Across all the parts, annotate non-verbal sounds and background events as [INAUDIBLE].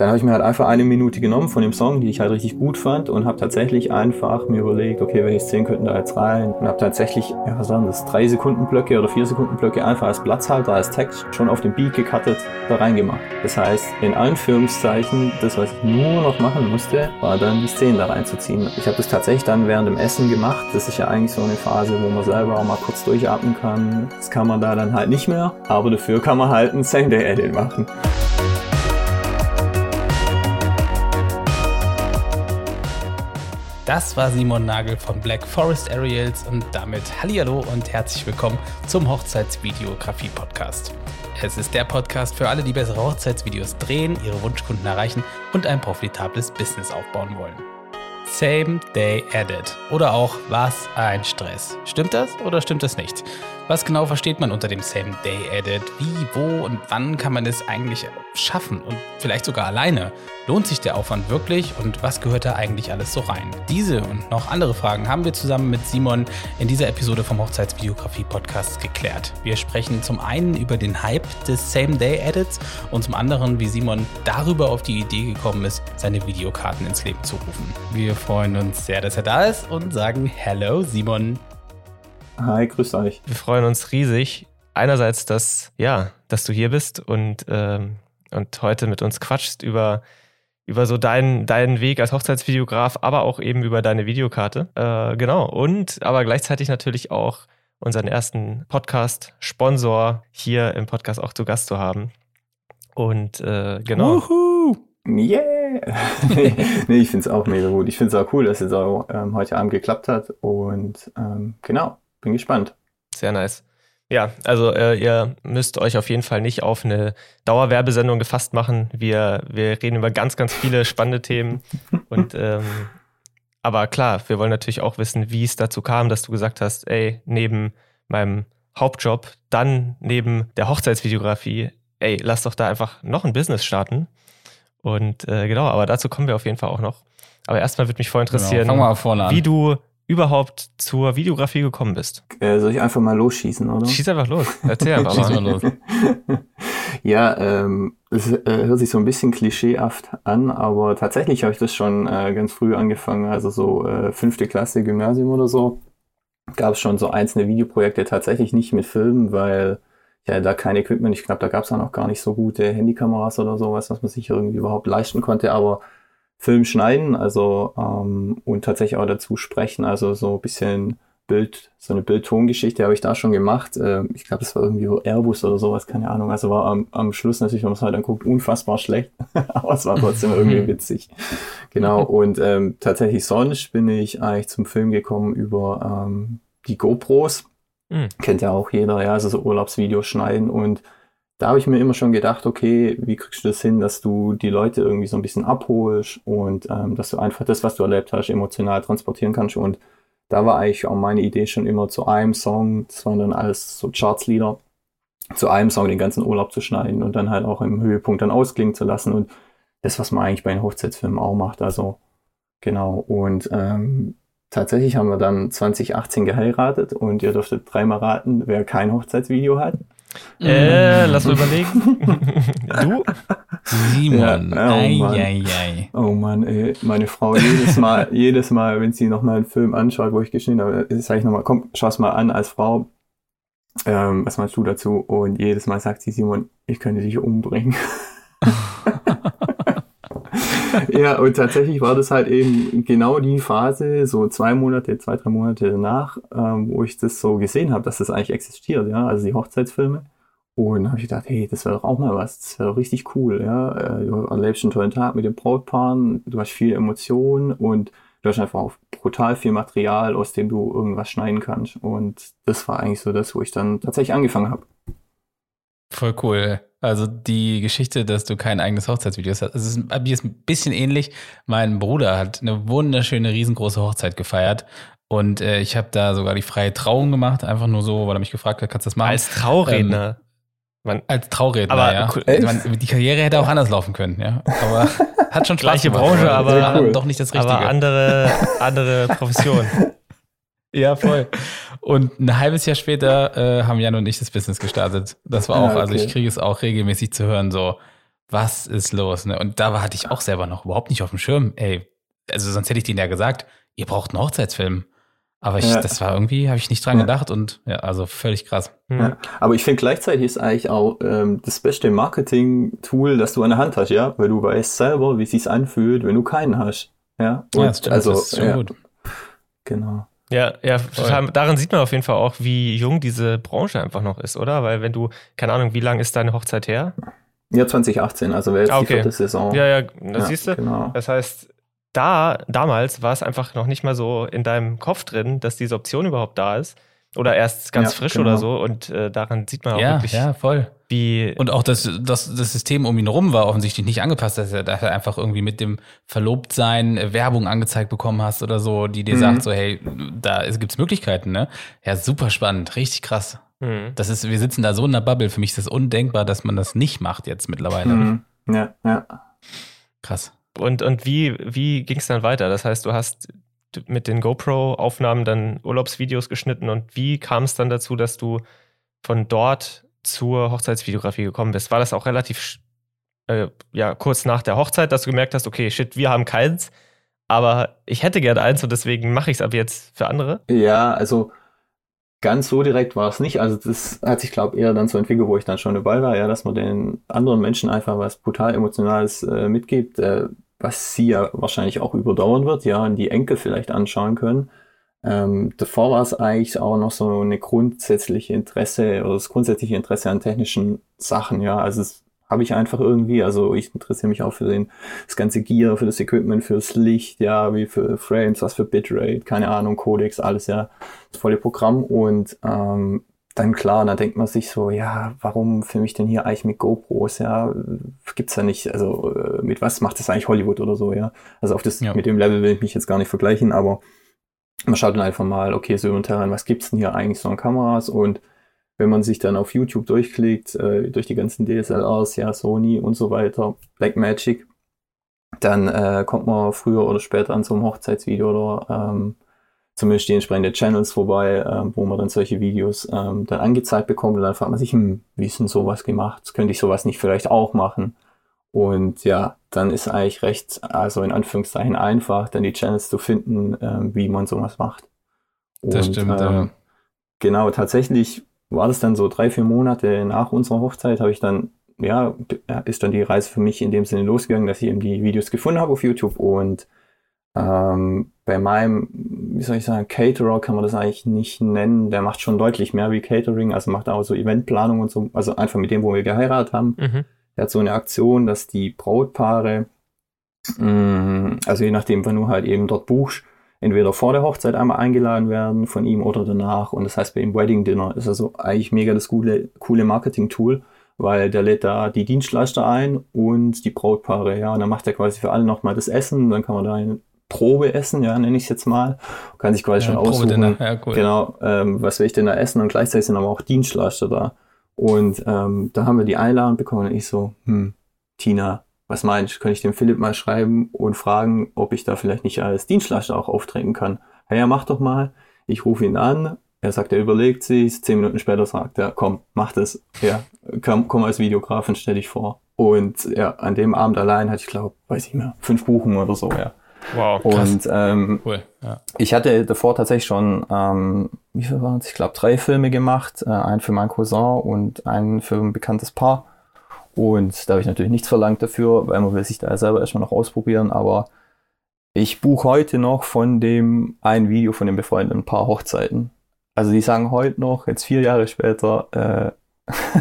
dann habe ich mir halt einfach eine Minute genommen von dem Song, die ich halt richtig gut fand und habe tatsächlich einfach mir überlegt, okay, welche Szenen könnten da jetzt rein und habe tatsächlich, ja, was sagen das, drei Sekunden Blöcke oder vier Sekunden Blöcke einfach als Platzhalter, als Text schon auf dem Beat gecuttet da reingemacht. Das heißt, in Anführungszeichen, das, was ich nur noch machen musste, war dann die Szenen da reinzuziehen. Ich habe das tatsächlich dann während dem Essen gemacht. Das ist ja eigentlich so eine Phase, wo man selber auch mal kurz durchatmen kann. Das kann man da dann halt nicht mehr, aber dafür kann man halt ein Same-Day-Edit machen. Das war Simon Nagel von Black Forest Aerials und damit Hallihallo und herzlich willkommen zum Hochzeitsvideografie-Podcast. Es ist der Podcast für alle, die bessere Hochzeitsvideos drehen, ihre Wunschkunden erreichen und ein profitables Business aufbauen wollen. Same Day Edit oder auch Was ein Stress. Stimmt das oder stimmt das nicht? Was genau versteht man unter dem Same Day Edit? Wie, wo und wann kann man es eigentlich schaffen und vielleicht sogar alleine? Lohnt sich der Aufwand wirklich und was gehört da eigentlich alles so rein? Diese und noch andere Fragen haben wir zusammen mit Simon in dieser Episode vom Hochzeitsvideografie Podcast geklärt. Wir sprechen zum einen über den Hype des Same Day Edits und zum anderen, wie Simon darüber auf die Idee gekommen ist, seine Videokarten ins Leben zu rufen. Wir freuen uns sehr, dass er da ist und sagen Hello Simon. Hi, grüß euch. Wir freuen uns riesig. Einerseits, dass, ja, dass du hier bist und, ähm, und heute mit uns quatschst über, über so deinen, deinen Weg als Hochzeitsvideograf, aber auch eben über deine Videokarte. Äh, genau. Und aber gleichzeitig natürlich auch unseren ersten Podcast-Sponsor hier im Podcast auch zu Gast zu haben. Und äh, genau. Wuhu! Yeah! [LAUGHS] nee, ich finde es auch mega gut. Ich finde es auch cool, dass es auch ähm, heute Abend geklappt hat. Und ähm, genau, bin gespannt. Sehr nice. Ja, also äh, ihr müsst euch auf jeden Fall nicht auf eine Dauerwerbesendung gefasst machen. Wir, wir reden über ganz, ganz viele spannende Themen. [LAUGHS] Und ähm, aber klar, wir wollen natürlich auch wissen, wie es dazu kam, dass du gesagt hast, ey, neben meinem Hauptjob, dann neben der Hochzeitsvideografie, ey, lass doch da einfach noch ein Business starten. Und äh, genau, aber dazu kommen wir auf jeden Fall auch noch. Aber erstmal würde mich voll genau, interessieren, genau, wie du überhaupt zur Videografie gekommen bist? Äh, soll ich einfach mal losschießen, oder? Schieß einfach los. Erzähl [LAUGHS] einfach mal. los. [LAUGHS] ja, ähm, es äh, hört sich so ein bisschen klischeehaft an, aber tatsächlich habe ich das schon äh, ganz früh angefangen, also so äh, fünfte Klasse Gymnasium oder so. Gab es schon so einzelne Videoprojekte, tatsächlich nicht mit Filmen, weil ja da kein Equipment, ich glaube, da gab es dann auch gar nicht so gute Handykameras oder sowas, was man sich irgendwie überhaupt leisten konnte, aber Film schneiden, also ähm, und tatsächlich auch dazu sprechen, also so ein bisschen Bild, so eine Bild-Ton-Geschichte habe ich da schon gemacht. Äh, ich glaube, das war irgendwie Airbus oder sowas, keine Ahnung. Also war am, am Schluss natürlich, wenn man es halt anguckt, unfassbar schlecht, [LAUGHS] aber es war trotzdem irgendwie [LAUGHS] witzig. Genau, und ähm, tatsächlich sonst bin ich eigentlich zum Film gekommen über ähm, die GoPros. Mhm. Kennt ja auch jeder, ja, also so Urlaubsvideos schneiden und da habe ich mir immer schon gedacht, okay, wie kriegst du das hin, dass du die Leute irgendwie so ein bisschen abholst und ähm, dass du einfach das, was du erlebt hast, emotional transportieren kannst. Und da war eigentlich auch meine Idee schon immer zu einem Song, das waren dann alles so Chartslieder, zu einem Song den ganzen Urlaub zu schneiden und dann halt auch im Höhepunkt dann ausklingen zu lassen. Und das, was man eigentlich bei den Hochzeitsfilmen auch macht. Also genau. Und ähm, tatsächlich haben wir dann 2018 geheiratet und ihr dürftet dreimal raten, wer kein Hochzeitsvideo hat. Äh, lass mal überlegen. [LAUGHS] du? Simon. Ja, oh, Mann. Ei, ei, ei. oh Mann, ey. Meine Frau jedes Mal, [LAUGHS] jedes Mal, wenn sie nochmal einen Film anschaut, wo ich geschnitten habe, sage ich nochmal, komm, schau's mal an als Frau. Ähm, was meinst du dazu? Und jedes Mal sagt sie, Simon, ich könnte dich umbringen. [LAUGHS] [LAUGHS] ja, und tatsächlich war das halt eben genau die Phase, so zwei Monate, zwei, drei Monate danach, ähm, wo ich das so gesehen habe, dass das eigentlich existiert, ja, also die Hochzeitsfilme. Und habe ich gedacht, hey, das wäre doch auch mal was, das wäre doch richtig cool, ja. Äh, du erlebst einen tollen Tag mit den Brautpaaren, du hast viel Emotionen und du hast einfach auch brutal viel Material, aus dem du irgendwas schneiden kannst. Und das war eigentlich so das, wo ich dann tatsächlich angefangen habe. Voll cool. Also die Geschichte, dass du kein eigenes Hochzeitsvideo hast, es ist, mir ist ein bisschen ähnlich. Mein Bruder hat eine wunderschöne, riesengroße Hochzeit gefeiert und äh, ich habe da sogar die freie Trauung gemacht, einfach nur so, weil er mich gefragt hat, kannst du das machen? Als Trauredner. Ähm, man, als Trauredner, aber ja. Cool, man, die Karriere hätte auch anders laufen können, ja. Aber [LAUGHS] hat schon Spaß Gleiche Branche, aber cool. doch nicht das Richtige. Aber andere, andere [LAUGHS] Profession. Ja, voll. Und ein halbes Jahr später äh, haben Jan und ich das Business gestartet. Das war auch, ah, okay. also ich kriege es auch regelmäßig zu hören, so, was ist los? Ne? Und da hatte ich auch selber noch überhaupt nicht auf dem Schirm. Ey, also sonst hätte ich denen ja gesagt, ihr braucht einen Hochzeitsfilm. Aber ich, ja. das war irgendwie, habe ich nicht dran ja. gedacht und ja, also völlig krass. Ja. Aber ich finde gleichzeitig ist eigentlich auch ähm, das beste Marketing-Tool, das du an der Hand hast, ja, weil du weißt selber, wie es sich anfühlt, wenn du keinen hast. Ja, und ja stimmt, also, das ist schon gut. Genau. Ja, ja, total, daran sieht man auf jeden Fall auch, wie jung diese Branche einfach noch ist, oder? Weil wenn du, keine Ahnung, wie lange ist deine Hochzeit her? Ja, 2018, also wäre jetzt okay. die vierte Saison. Ja, ja, das ja, siehst du. Genau. Das heißt, da, damals war es einfach noch nicht mal so in deinem Kopf drin, dass diese Option überhaupt da ist. Oder erst ganz ja, frisch genau. oder so. Und äh, daran sieht man auch ja, wirklich, ja, voll. Wie. Und auch das, das, das System um ihn rum war offensichtlich nicht angepasst, dass er, dass er einfach irgendwie mit dem Verlobtsein äh, Werbung angezeigt bekommen hast oder so, die dir mhm. sagt, so, hey, da gibt es Möglichkeiten, ne? Ja, super spannend, richtig krass. Mhm. Das ist, wir sitzen da so in der Bubble. Für mich ist das undenkbar, dass man das nicht macht jetzt mittlerweile. Mhm. Ja, ja. Krass. Und, und wie, wie ging es dann weiter? Das heißt, du hast mit den GoPro-Aufnahmen dann Urlaubsvideos geschnitten und wie kam es dann dazu, dass du von dort zur Hochzeitsvideografie gekommen bist? War das auch relativ äh, ja, kurz nach der Hochzeit, dass du gemerkt hast, okay, shit, wir haben keins, aber ich hätte gerne eins und deswegen mache ich es ab jetzt für andere? Ja, also ganz so direkt war es nicht. Also das hat sich, glaube ich, eher dann so entwickelt, wo ich dann schon dabei war, ja, dass man den anderen Menschen einfach was brutal Emotionales äh, mitgibt, äh, was sie ja wahrscheinlich auch überdauern wird, ja, und die Enkel vielleicht anschauen können. Ähm, davor war es eigentlich auch noch so eine grundsätzliche Interesse oder das grundsätzliche Interesse an technischen Sachen, ja. Also es habe ich einfach irgendwie. Also ich interessiere mich auch für den, das ganze Gear, für das Equipment, fürs Licht, ja, wie für Frames, was für Bitrate, keine Ahnung, Codex, alles ja, das volle Programm. Und ähm, dann klar, dann denkt man sich so, ja, warum filme ich denn hier eigentlich mit GoPros, ja, gibt's da nicht, also äh, mit was macht das eigentlich Hollywood oder so, ja. Also auf das, ja. mit dem Level will ich mich jetzt gar nicht vergleichen, aber man schaut dann einfach mal, okay, so und Terran, was gibt's denn hier eigentlich so an Kameras und wenn man sich dann auf YouTube durchklickt, äh, durch die ganzen DSLRs, ja, Sony und so weiter, Blackmagic, dann äh, kommt man früher oder später an so einem Hochzeitsvideo oder ähm, zumindest die entsprechenden Channels vorbei, äh, wo man dann solche Videos ähm, dann angezeigt bekommt und dann fragt man sich, hm, wie ist denn sowas gemacht? Könnte ich sowas nicht vielleicht auch machen? Und ja, dann ist eigentlich recht, also in Anführungszeichen einfach, dann die Channels zu finden, ähm, wie man sowas macht. Und, das stimmt, ähm, ja. Genau, tatsächlich war das dann so drei, vier Monate nach unserer Hochzeit, habe ich dann, ja, ist dann die Reise für mich in dem Sinne losgegangen, dass ich eben die Videos gefunden habe auf YouTube und ähm, bei meinem, wie soll ich sagen, Caterer kann man das eigentlich nicht nennen. Der macht schon deutlich mehr wie Catering, also macht auch so Eventplanung und so, also einfach mit dem, wo wir geheiratet haben. Mhm. Der hat so eine Aktion, dass die Brautpaare, mh, mm, also je nachdem, wann du halt eben dort buchst, entweder vor der Hochzeit einmal eingeladen werden von ihm oder danach. Und das heißt, bei dem Wedding Dinner ist also eigentlich mega das coole, coole Marketing-Tool, weil der lädt da die Dienstleister ein und die Brautpaare, ja. Und dann macht er quasi für alle nochmal das Essen, dann kann man da ein Probe essen, ja, nenne ich es jetzt mal. Kann sich quasi ja, schon aussuchen, ja, cool. genau, ähm, was will ich denn da essen und gleichzeitig sind aber auch Dienstleister da. Und ähm, da haben wir die Einladung bekommen und ich so, hm, Tina, was meinst du, kann ich dem Philipp mal schreiben und fragen, ob ich da vielleicht nicht als Dienstleister auch auftreten kann? Ja, ja, mach doch mal. Ich rufe ihn an. Er sagt, er überlegt sich. Zehn Minuten später sagt er, komm, mach das. Ja, komm, komm als Videograf und stell dich vor. Und ja, an dem Abend allein hatte ich, glaube, weiß ich mehr, fünf Buchungen oder so, ja. Wow. Und ähm, cool, ja. ich hatte davor tatsächlich schon, ähm, wie viel waren es? Ich glaube, drei Filme gemacht. Äh, einen für meinen Cousin und einen für ein bekanntes Paar. Und da habe ich natürlich nichts verlangt dafür, weil man will sich da selber erstmal noch ausprobieren. Aber ich buche heute noch von dem ein Video von dem befreundeten Paar Hochzeiten. Also die sagen heute noch, jetzt vier Jahre später, äh,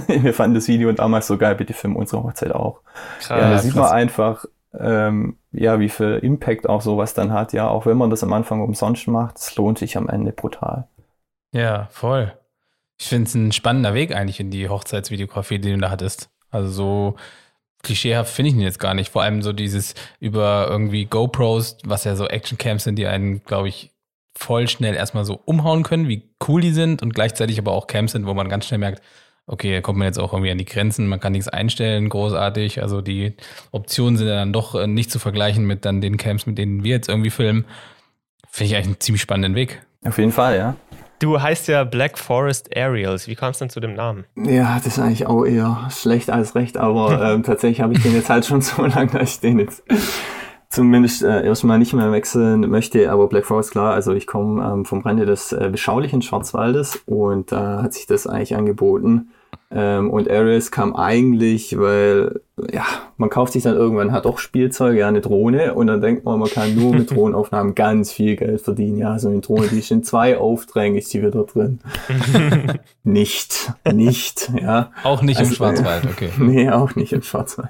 [LAUGHS] wir fanden das Video damals so geil, bitte filmen unsere Hochzeit auch. Krass, ja, da sieht krass. man einfach, ähm, ja, wie viel Impact auch sowas dann hat. Ja, auch wenn man das am Anfang umsonst macht, es lohnt sich am Ende brutal. Ja, voll. Ich finde es ein spannender Weg eigentlich in die Hochzeitsvideografie, die du da hattest. Also so klischeehaft finde ich ihn jetzt gar nicht. Vor allem so dieses über irgendwie GoPros, was ja so Actioncams sind, die einen, glaube ich, voll schnell erstmal so umhauen können, wie cool die sind und gleichzeitig aber auch Cams sind, wo man ganz schnell merkt, okay, da kommt man jetzt auch irgendwie an die Grenzen, man kann nichts einstellen, großartig. Also die Optionen sind ja dann doch äh, nicht zu vergleichen mit dann den Cams, mit denen wir jetzt irgendwie filmen. Finde ich eigentlich einen ziemlich spannenden Weg. Auf jeden Fall, ja. Du heißt ja Black Forest Aerials. Wie kam es denn zu dem Namen? Ja, das ist eigentlich auch eher schlecht als recht, aber [LAUGHS] ähm, tatsächlich habe ich den jetzt halt schon [LAUGHS] so lange, dass ich den jetzt zumindest äh, erstmal nicht mehr wechseln möchte. Aber Black Forest, klar, also ich komme ähm, vom Rande des äh, beschaulichen Schwarzwaldes und da hat sich das eigentlich angeboten. Ähm, und Ares kam eigentlich, weil, ja, man kauft sich dann irgendwann hat doch Spielzeug, ja, eine Drohne und dann denkt man, man kann nur mit [LAUGHS] Drohnenaufnahmen ganz viel Geld verdienen. Ja, so eine Drohne, die ist in zwei Aufträgen, ist die wieder drin. [LAUGHS] nicht, nicht, ja. Auch nicht also, im Schwarzwald, okay. [LAUGHS] nee, auch nicht im Schwarzwald.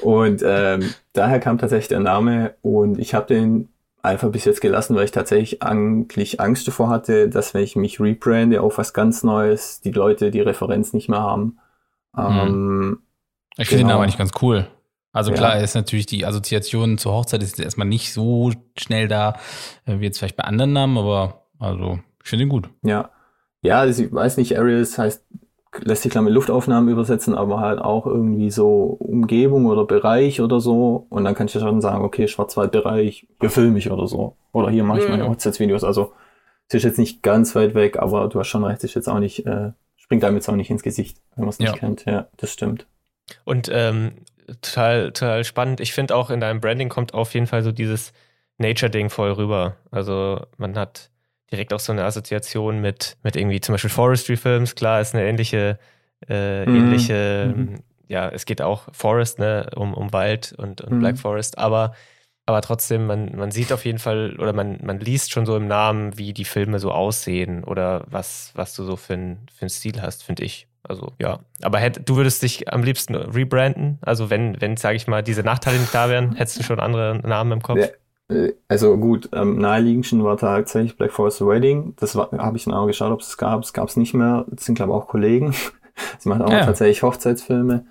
Und ähm, daher kam tatsächlich der Name und ich habe den einfach bis jetzt gelassen, weil ich tatsächlich eigentlich Angst davor hatte, dass wenn ich mich rebrande auf was ganz Neues, die Leute die Referenz nicht mehr haben. Mhm. Ähm, ich finde genau. den Namen eigentlich ganz cool. Also klar, ja. ist natürlich die Assoziation zur Hochzeit ist erstmal nicht so schnell da, äh, wie jetzt vielleicht bei anderen Namen, aber also ich finde ihn gut. Ja. Ja, also ich weiß nicht, Aerials heißt lässt sich klar mit Luftaufnahmen übersetzen, aber halt auch irgendwie so Umgebung oder Bereich oder so. Und dann kann ich ja schon sagen, okay, Schwarzwaldbereich, hier filme ich oder so. Oder hier mache ich meine Hochzeitsvideos. Also es ist jetzt nicht ganz weit weg, aber du hast schon recht, ist jetzt auch nicht, äh, springt jetzt auch nicht ins Gesicht, wenn man es nicht ja. kennt. Ja, das stimmt. Und ähm, total, total spannend. Ich finde auch in deinem Branding kommt auf jeden Fall so dieses Nature-Ding voll rüber. Also man hat direkt auch so eine Assoziation mit, mit irgendwie zum Beispiel Forestry-Films. Klar, ist eine ähnliche, äh, mhm. ähnliche, mhm. ja, es geht auch Forest, ne, um, um Wald und, und mhm. Black Forest, aber, aber trotzdem, man, man sieht auf jeden Fall oder man, man liest schon so im Namen, wie die Filme so aussehen oder was, was du so für, ein, für einen Stil hast, finde ich. Also ja, aber hätt, du würdest dich am liebsten rebranden? Also wenn, wenn, sage ich mal, diese Nachteile nicht da wären, hättest du schon andere Namen im Kopf? Ja, also gut, am ähm, naheliegendsten war tatsächlich Black Forest Wedding. Das habe ich dann auch geschaut, ob es gab. Es gab es nicht mehr. Das sind, glaube ich, auch Kollegen. [LAUGHS] Sie machen auch ja. tatsächlich Hochzeitsfilme.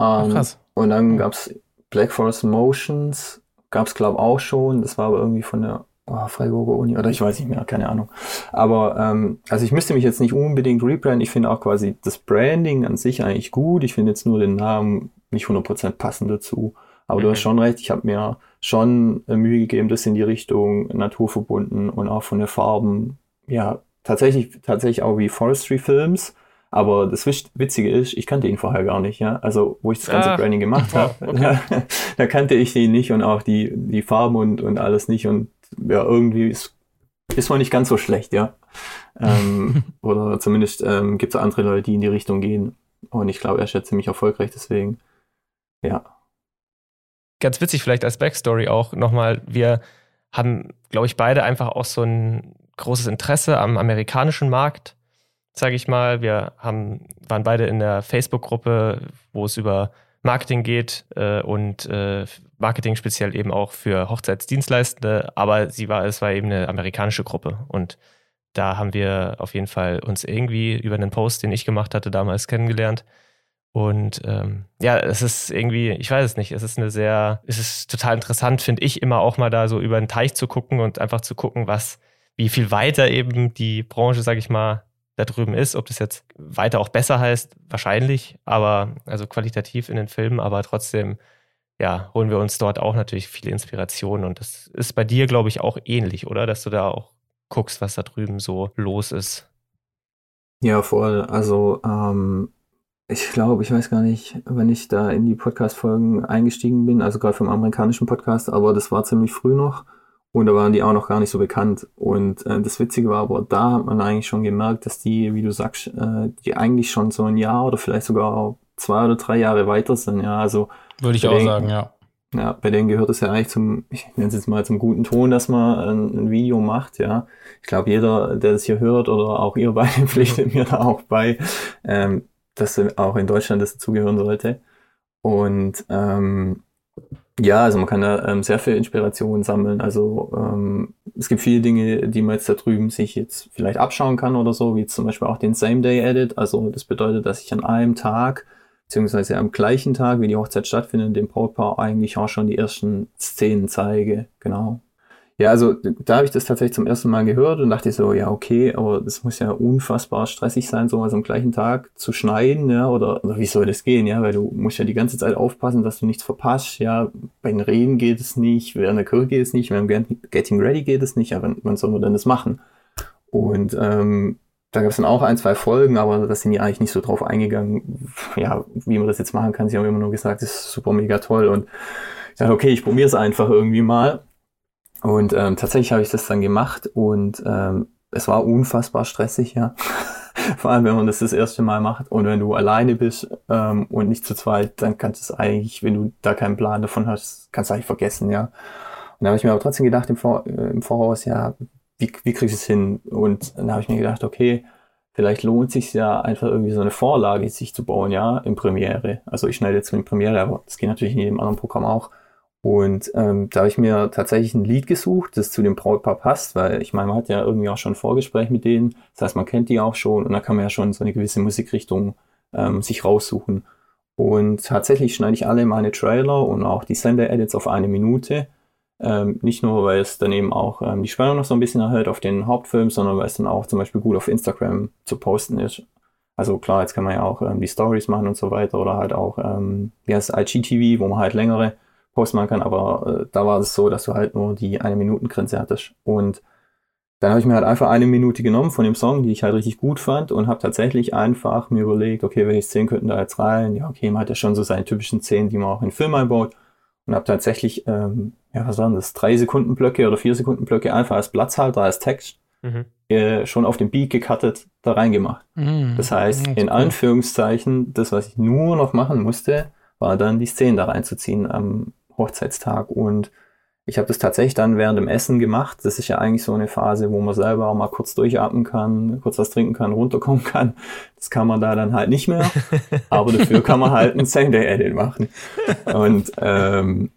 Ähm, krass. Und dann gab es Black Forest Motions. Gab es, glaube ich, auch schon. Das war aber irgendwie von der oh, Freiburger Uni oder ich weiß nicht mehr, keine Ahnung. Aber ähm, also ich müsste mich jetzt nicht unbedingt rebranden. Ich finde auch quasi das Branding an sich eigentlich gut. Ich finde jetzt nur den Namen nicht 100% passend dazu. Aber mhm. du hast mhm. schon recht, ich habe mir schon äh, Mühe gegeben, das in die Richtung naturverbunden und auch von den Farben, ja, tatsächlich, tatsächlich auch wie Forestry Films. Aber das Witzige ist, ich kannte ihn vorher gar nicht, ja. Also, wo ich das ganze ah, Branding gemacht habe, [LAUGHS] okay. da, [LAUGHS] da, kannte ich ihn nicht und auch die, die Farben und, und alles nicht. Und ja, irgendwie ist, ist man nicht ganz so schlecht, ja. ähm, [LAUGHS] oder zumindest ähm, gibt es andere Leute, die in die Richtung gehen. Und ich glaube, er ist ja ziemlich erfolgreich, deswegen, ja, ganz witzig vielleicht als Backstory auch nochmal, wir haben, glaube ich, beide einfach auch so ein großes Interesse am amerikanischen Markt, sage ich mal. Wir haben, waren beide in der Facebook-Gruppe, wo es über Marketing geht äh, und äh, Marketing speziell eben auch für Hochzeitsdienstleistende, aber sie war, es war eben eine amerikanische Gruppe. Und da haben wir auf jeden Fall uns irgendwie über einen Post, den ich gemacht hatte, damals kennengelernt und ähm, ja, es ist irgendwie, ich weiß es nicht, es ist eine sehr, es ist total interessant, finde ich, immer auch mal da so über den Teich zu gucken und einfach zu gucken, was, wie viel weiter eben die Branche, sag ich mal, da drüben ist. Ob das jetzt weiter auch besser heißt, wahrscheinlich, aber also qualitativ in den Filmen, aber trotzdem, ja, holen wir uns dort auch natürlich viele Inspirationen. Und das ist bei dir, glaube ich, auch ähnlich, oder? Dass du da auch guckst, was da drüben so los ist. Ja, voll. Also ähm, ich glaube, ich weiß gar nicht, wenn ich da in die Podcast-Folgen eingestiegen bin, also gerade vom amerikanischen Podcast, aber das war ziemlich früh noch und da waren die auch noch gar nicht so bekannt. Und äh, das Witzige war aber, da hat man eigentlich schon gemerkt, dass die, wie du sagst, äh, die eigentlich schon so ein Jahr oder vielleicht sogar zwei oder drei Jahre weiter sind. Ja, also würde ich auch denen, sagen, ja. Ja, bei denen gehört es ja eigentlich zum, ich nenne es jetzt mal zum guten Ton, dass man ein, ein Video macht, ja. Ich glaube, jeder, der das hier hört oder auch ihr beide [LAUGHS] pflichtet mir da auch bei, ähm, dass auch in Deutschland das dazugehören sollte. Und ähm, ja, also man kann da ähm, sehr viel Inspiration sammeln. Also ähm, es gibt viele Dinge, die man jetzt da drüben sich jetzt vielleicht abschauen kann oder so, wie zum Beispiel auch den Same-Day-Edit. Also das bedeutet, dass ich an einem Tag, beziehungsweise am gleichen Tag, wie die Hochzeit stattfindet, dem Brautpaar eigentlich auch schon die ersten Szenen zeige. Genau. Ja, also da habe ich das tatsächlich zum ersten Mal gehört und dachte so, ja, okay, aber das muss ja unfassbar stressig sein, sowas am gleichen Tag zu schneiden, ja, oder, oder wie soll das gehen, ja, weil du musst ja die ganze Zeit aufpassen, dass du nichts verpasst, ja, bei den Reden geht es nicht, während der Kirche geht es nicht, während Getting Ready geht es nicht, ja, wann, wann soll man denn das machen? Und ähm, da gab es dann auch ein, zwei Folgen, aber da sind die eigentlich nicht so drauf eingegangen, ja, wie man das jetzt machen kann. Sie haben immer nur gesagt, das ist super mega toll. Und ich dachte, okay, ich probiere es einfach irgendwie mal. Und ähm, tatsächlich habe ich das dann gemacht und ähm, es war unfassbar stressig, ja. [LAUGHS] Vor allem, wenn man das das erste Mal macht und wenn du alleine bist ähm, und nicht zu zweit, dann kannst du es eigentlich, wenn du da keinen Plan davon hast, kannst du eigentlich vergessen, ja. Und da habe ich mir aber trotzdem gedacht im, Vor äh, im Voraus, ja, wie, wie kriege ich es hin? Und dann habe ich mir gedacht, okay, vielleicht lohnt sich ja einfach irgendwie so eine Vorlage sich zu bauen, ja, in Premiere. Also ich schneide jetzt in Premiere, aber das geht natürlich in jedem anderen Programm auch. Und ähm, da habe ich mir tatsächlich ein Lied gesucht, das zu dem Brautpaar passt, weil ich meine, man hat ja irgendwie auch schon ein Vorgespräch mit denen. Das heißt, man kennt die auch schon und da kann man ja schon so eine gewisse Musikrichtung ähm, sich raussuchen. Und tatsächlich schneide ich alle meine Trailer und auch die Sender-Edits auf eine Minute. Ähm, nicht nur, weil es dann eben auch ähm, die Spannung noch so ein bisschen erhöht auf den Hauptfilm, sondern weil es dann auch zum Beispiel gut auf Instagram zu posten ist. Also klar, jetzt kann man ja auch ähm, die Stories machen und so weiter oder halt auch, ähm, wie heißt IGTV, wo man halt längere Post machen kann, aber äh, da war es so, dass du halt nur die eine Minuten Grenze hattest. Und dann habe ich mir halt einfach eine Minute genommen von dem Song, die ich halt richtig gut fand und habe tatsächlich einfach mir überlegt, okay, welche Szenen könnten da jetzt rein? Ja, okay, man hat ja schon so seine typischen Szenen, die man auch in Film einbaut und habe tatsächlich, ähm, ja, was waren das, drei Sekunden Blöcke oder vier Sekunden Blöcke einfach als Platzhalter, als Text mhm. äh, schon auf dem Beat gecuttet da reingemacht. Mhm. Das heißt, in. Anführungszeichen, das, was ich nur noch machen musste, war dann die Szenen da reinzuziehen am Hochzeitstag. Und ich habe das tatsächlich dann während dem Essen gemacht. Das ist ja eigentlich so eine Phase, wo man selber auch mal kurz durchatmen kann, kurz was trinken kann, runterkommen [LAUGHS] kann. Das kann man da dann halt nicht mehr. Aber dafür kann man halt ein Same-Day-Edit machen. Und ähm,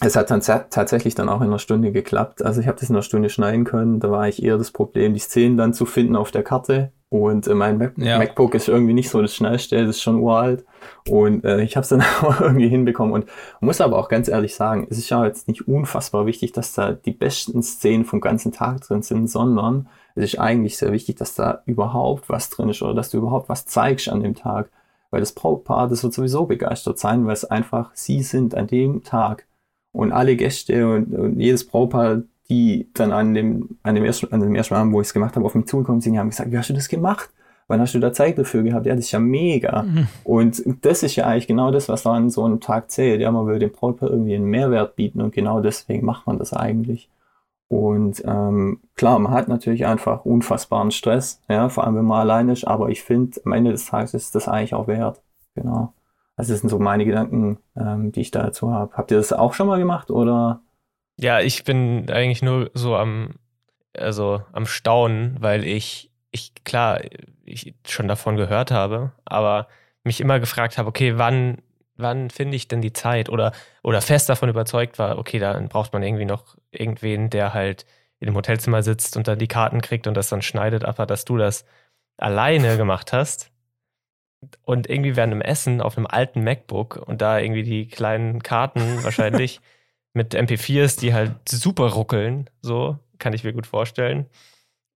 es hat dann tatsächlich dann auch in einer Stunde geklappt. Also ich habe das in einer Stunde schneiden können. Da war ich eher das Problem, die Szenen dann zu finden auf der Karte. Und äh, mein Mac ja. MacBook ist irgendwie nicht so das Schnellste, das ist schon uralt. Und äh, ich habe es dann [LAUGHS] auch irgendwie hinbekommen. Und muss aber auch ganz ehrlich sagen, es ist ja jetzt nicht unfassbar wichtig, dass da die besten Szenen vom ganzen Tag drin sind, sondern es ist eigentlich sehr wichtig, dass da überhaupt was drin ist oder dass du überhaupt was zeigst an dem Tag. Weil das Brautpaar, das wird sowieso begeistert sein, weil es einfach sie sind an dem Tag und alle Gäste und, und jedes Brautpaar, die dann an dem, an dem ersten, an dem ersten Abend, wo ich es gemacht habe, auf mich zugekommen sind, die haben gesagt, wie hast du das gemacht? Wann hast du da Zeit dafür gehabt? Ja, das ist ja mega. Mhm. Und das ist ja eigentlich genau das, was an so einem Tag zählt. Ja, man will dem Brautpaar irgendwie einen Mehrwert bieten und genau deswegen macht man das eigentlich. Und ähm, klar, man hat natürlich einfach unfassbaren Stress, ja, vor allem wenn man allein ist, aber ich finde, am Ende des Tages ist das eigentlich auch wert. Genau. Also das sind so meine Gedanken, ähm, die ich dazu habe. Habt ihr das auch schon mal gemacht oder? Ja, ich bin eigentlich nur so am, also am Staunen, weil ich, ich, klar, ich schon davon gehört habe, aber mich immer gefragt habe, okay, wann, wann finde ich denn die Zeit? Oder, oder fest davon überzeugt war, okay, dann braucht man irgendwie noch irgendwen, der halt in dem Hotelzimmer sitzt und dann die Karten kriegt und das dann schneidet, aber dass du das alleine gemacht hast, und irgendwie während einem Essen auf einem alten MacBook und da irgendwie die kleinen Karten wahrscheinlich [LAUGHS] mit MP4s, die halt super ruckeln, so kann ich mir gut vorstellen.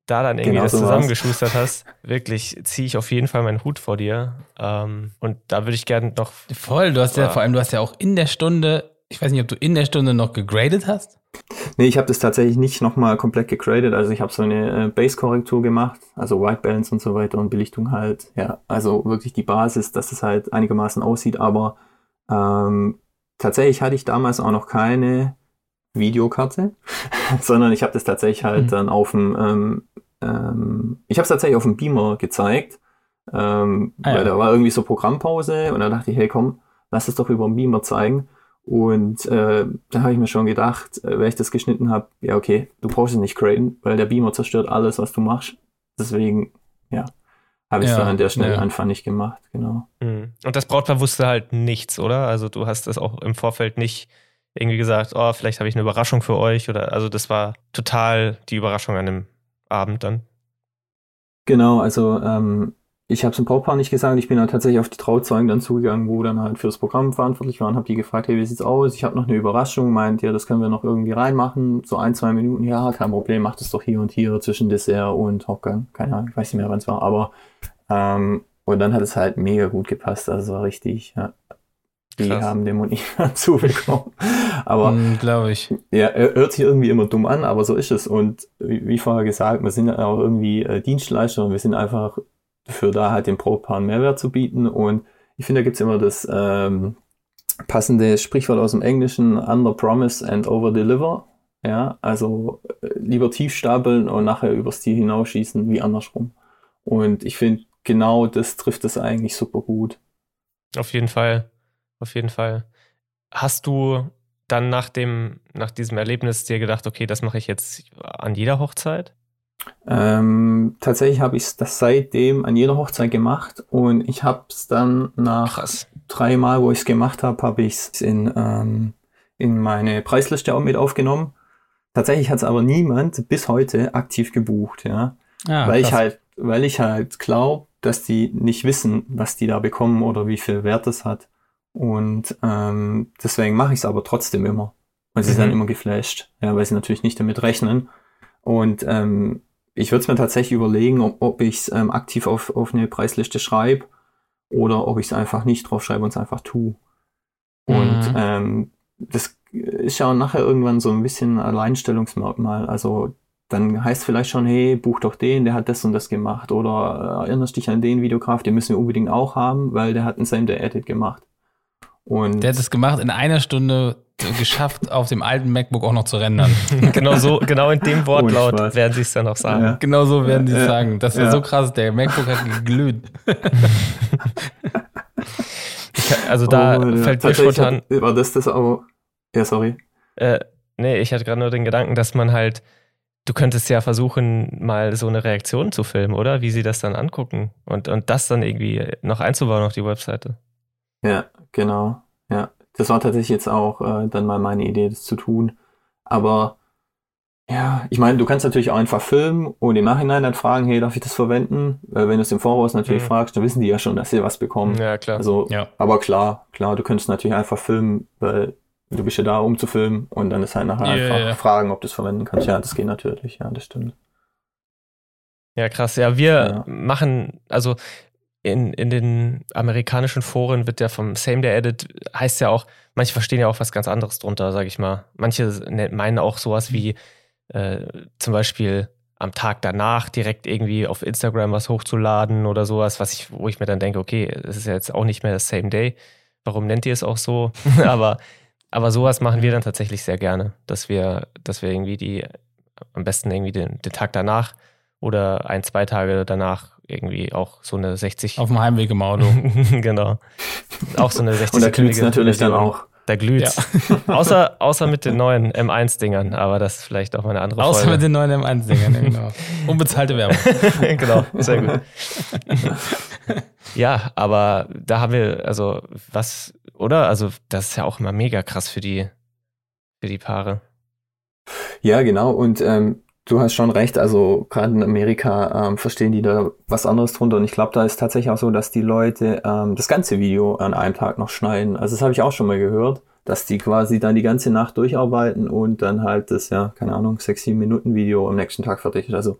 Da dann irgendwie genau das zusammengeschustert hast, [LAUGHS] wirklich ziehe ich auf jeden Fall meinen Hut vor dir. Ähm, und da würde ich gerne noch. Voll, du hast ja vor allem, du hast ja auch in der Stunde, ich weiß nicht, ob du in der Stunde noch gegradet hast. Nee, ich habe das tatsächlich nicht nochmal komplett gegradet. Also ich habe so eine äh, Base-Korrektur gemacht, also White Balance und so weiter und Belichtung halt. Ja, also wirklich die Basis, dass es halt einigermaßen aussieht. Aber ähm, tatsächlich hatte ich damals auch noch keine Videokarte, [LAUGHS] sondern ich habe das tatsächlich halt mhm. dann auf dem, ähm, ähm, ich habe es tatsächlich auf dem Beamer gezeigt, ähm, ah, ja. weil da war irgendwie so Programmpause und da dachte ich, hey komm, lass es doch über den Beamer zeigen. Und äh, da habe ich mir schon gedacht, äh, wenn ich das geschnitten habe, ja okay, du brauchst es nicht graden, weil der Beamer zerstört alles, was du machst. Deswegen, ja, habe ich es ja, dann an der Stelle ja. einfach nicht gemacht, genau. Mhm. Und das Brautpaar wusste halt nichts, oder? Also du hast das auch im Vorfeld nicht irgendwie gesagt, oh, vielleicht habe ich eine Überraschung für euch oder also das war total die Überraschung an dem Abend dann. Genau, also ähm, ich habe es im Brautpaar nicht gesagt, ich bin dann tatsächlich auf die Trauzeugen dann zugegangen, wo dann halt für das Programm verantwortlich waren, habe die gefragt, hey, wie sieht's aus? Ich habe noch eine Überraschung, meint ihr, das können wir noch irgendwie reinmachen, so ein, zwei Minuten, ja, kein Problem, macht es doch hier und hier zwischen Dessert und Hauptgang, keine Ahnung, ich weiß nicht mehr, wann es war, aber ähm, und dann hat es halt mega gut gepasst, also war richtig, ja. die Krass. haben den Mund nicht [LAUGHS] zubekommen. Aber mm, glaube ich. Ja, hört sich irgendwie immer dumm an, aber so ist es. Und wie, wie vorher gesagt, wir sind ja auch irgendwie äh, Dienstleister und wir sind einfach dafür da, halt dem Brautpaar Mehrwert zu bieten. Und ich finde, da gibt's immer das ähm, passende Sprichwort aus dem Englischen, under promise and over deliver. Ja, also äh, lieber tief stapeln und nachher übers Ziel hinausschießen, wie andersrum. Und ich finde, genau das trifft es eigentlich super gut. Auf jeden Fall. Auf jeden Fall. Hast du dann nach dem, nach diesem Erlebnis dir gedacht, okay, das mache ich jetzt an jeder Hochzeit? Ähm, tatsächlich habe ich das seitdem an jeder Hochzeit gemacht und ich habe es dann nach Krass. drei Mal, wo ich es gemacht habe, habe ich es in, ähm, in meine Preisliste auch mit aufgenommen Tatsächlich hat es aber niemand bis heute aktiv gebucht, ja. Ah, weil krass. ich halt, weil ich halt glaube, dass die nicht wissen, was die da bekommen oder wie viel Wert es hat. Und ähm, deswegen mache ich es aber trotzdem immer. Und sie mhm. sind dann immer geflasht, ja, weil sie natürlich nicht damit rechnen. Und ähm, ich würde es mir tatsächlich überlegen, ob, ob ich es ähm, aktiv auf, auf eine Preisliste schreibe oder ob ich es einfach nicht drauf schreibe und es einfach tue. Und mhm. ähm, das ist ja auch nachher irgendwann so ein bisschen Alleinstellungsmerkmal. Also dann heißt vielleicht schon, hey, buch doch den, der hat das und das gemacht. Oder äh, erinnerst dich an den Videograf, den müssen wir unbedingt auch haben, weil der hat einen Same Day Edit gemacht. Und der hat es gemacht in einer Stunde geschafft, auf dem alten MacBook auch noch zu rendern. [LAUGHS] genau so, genau in dem Wortlaut oh, werden sie es dann auch sagen. Ja. Genau so werden sie es ja. sagen. Das wäre ja. so krass, der MacBook hat geglüht. [LAUGHS] also da oh, fällt mir spontan. War das das auch? Ja, sorry. Äh, nee, ich hatte gerade nur den Gedanken, dass man halt, du könntest ja versuchen, mal so eine Reaktion zu filmen, oder? Wie sie das dann angucken und, und das dann irgendwie noch einzubauen auf die Webseite. Ja, genau. Ja, das war tatsächlich jetzt auch äh, dann mal meine Idee, das zu tun. Aber ja, ich meine, du kannst natürlich auch einfach filmen und im Nachhinein dann fragen, hey, darf ich das verwenden? Äh, wenn du es im Voraus natürlich mhm. fragst, dann wissen die ja schon, dass sie was bekommen. Ja, klar. Also, ja. aber klar, klar, du könntest natürlich einfach filmen, weil Du bist ja da, um zu filmen und dann ist halt nachher yeah, einfach yeah. fragen, ob du es verwenden kannst. Ja, das geht natürlich, ja, das stimmt. Ja, krass. Ja, wir ja. machen, also in, in den amerikanischen Foren wird ja vom Same Day Edit, heißt ja auch, manche verstehen ja auch was ganz anderes drunter, sag ich mal. Manche ne, meinen auch sowas wie äh, zum Beispiel am Tag danach direkt irgendwie auf Instagram was hochzuladen oder sowas, was ich, wo ich mir dann denke, okay, es ist ja jetzt auch nicht mehr das Same Day. Warum nennt ihr es auch so? [LAUGHS] Aber aber sowas machen wir dann tatsächlich sehr gerne, dass wir, dass wir irgendwie die, am besten irgendwie den, den Tag danach oder ein, zwei Tage danach irgendwie auch so eine 60. Auf dem Heimweg im Auto. [LAUGHS] genau. Auch so eine 60 Und da glüht natürlich dann auch. Da glüht's. Ja. [LAUGHS] außer, außer mit den neuen M1-Dingern, aber das ist vielleicht auch mal eine andere Außer Folge. mit den neuen M1-Dingern, genau. Unbezahlte Werbung. [LAUGHS] genau, sehr gut. ja, aber da haben wir, also was oder? Also, das ist ja auch immer mega krass für die, für die Paare. Ja, genau. Und ähm, du hast schon recht. Also, gerade in Amerika ähm, verstehen die da was anderes drunter. Und ich glaube, da ist tatsächlich auch so, dass die Leute ähm, das ganze Video an einem Tag noch schneiden. Also, das habe ich auch schon mal gehört, dass die quasi dann die ganze Nacht durcharbeiten und dann halt das, ja, keine Ahnung, sechs, sieben Minuten Video am nächsten Tag fertig ist. Also,